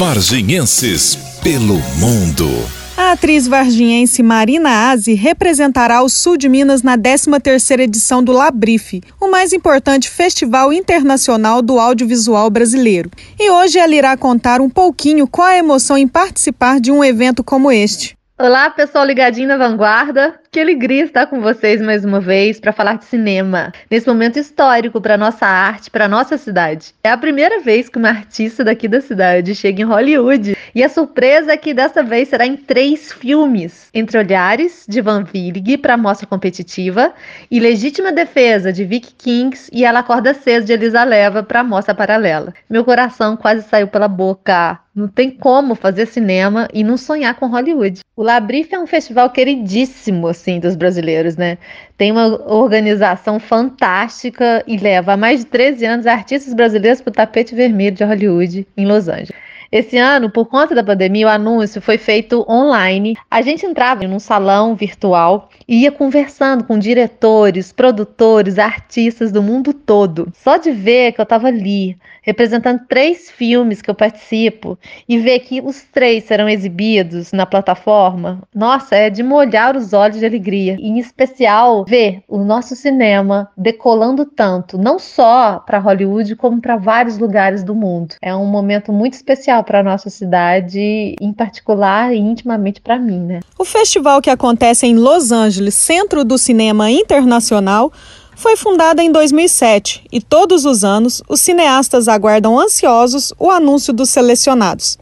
Varginhenses pelo mundo. A atriz varginhense Marina Aze representará o sul de Minas na 13ª edição do Labrife, o mais importante festival internacional do audiovisual brasileiro. E hoje ela irá contar um pouquinho qual a emoção em participar de um evento como este. Olá, pessoal ligadinho na Vanguarda. Que alegria estar com vocês mais uma vez para falar de cinema, nesse momento histórico para nossa arte, para nossa cidade. É a primeira vez que uma artista daqui da cidade chega em Hollywood e a surpresa é que dessa vez será em três filmes: Entre Olhares, de Van Willig, para mostra competitiva, e Legítima Defesa, de Vicky Kings, e Ela Acorda Cedo, de Elisa Leva, para mostra paralela. Meu coração quase saiu pela boca. Não tem como fazer cinema e não sonhar com Hollywood. O Labrif é um festival queridíssimo assim dos brasileiros, né? Tem uma organização fantástica e leva há mais de 13 anos artistas brasileiros para o tapete vermelho de Hollywood em Los Angeles. Esse ano, por conta da pandemia, o anúncio foi feito online. A gente entrava em um salão virtual e ia conversando com diretores, produtores, artistas do mundo todo. Só de ver que eu estava ali, representando três filmes que eu participo, e ver que os três serão exibidos na plataforma, nossa, é de molhar os olhos de alegria. E, em especial, ver o nosso cinema decolando tanto, não só para Hollywood, como para vários lugares do mundo. É um momento muito especial especial para nossa cidade, em particular e intimamente para mim, né? O festival que acontece em Los Angeles, Centro do Cinema Internacional, foi fundada em 2007 e todos os anos os cineastas aguardam ansiosos o anúncio dos selecionados.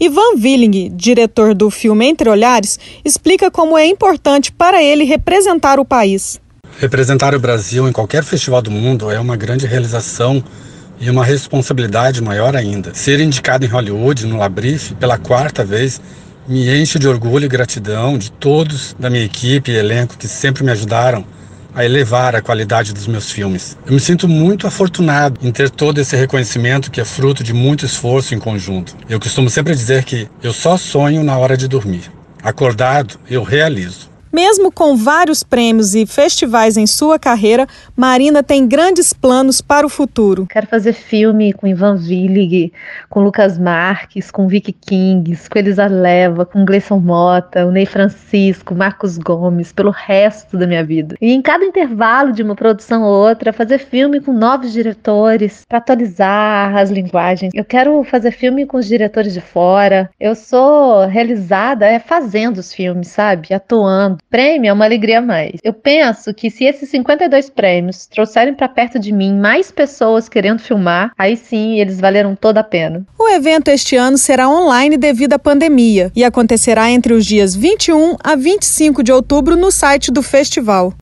Ivan Willing, diretor do filme Entre Olhares, explica como é importante para ele representar o país. Representar o Brasil em qualquer festival do mundo é uma grande realização e uma responsabilidade maior ainda. Ser indicado em Hollywood, no Labrife, pela quarta vez, me enche de orgulho e gratidão de todos da minha equipe e elenco que sempre me ajudaram a elevar a qualidade dos meus filmes. Eu me sinto muito afortunado em ter todo esse reconhecimento que é fruto de muito esforço em conjunto. Eu costumo sempre dizer que eu só sonho na hora de dormir. Acordado, eu realizo. Mesmo com vários prêmios e festivais em sua carreira, Marina tem grandes planos para o futuro. Quero fazer filme com Ivan Willig, com Lucas Marques, com Vicky Kings, com Elisa Leva, com Gleison Mota, o Ney Francisco, Marcos Gomes, pelo resto da minha vida. E em cada intervalo de uma produção ou outra, fazer filme com novos diretores, para atualizar as linguagens. Eu quero fazer filme com os diretores de fora. Eu sou realizada é fazendo os filmes, sabe? Atuando Prêmio é uma alegria a mais. Eu penso que se esses 52 prêmios trouxerem para perto de mim mais pessoas querendo filmar, aí sim eles valeram toda a pena. O evento este ano será online devido à pandemia e acontecerá entre os dias 21 a 25 de outubro no site do festival.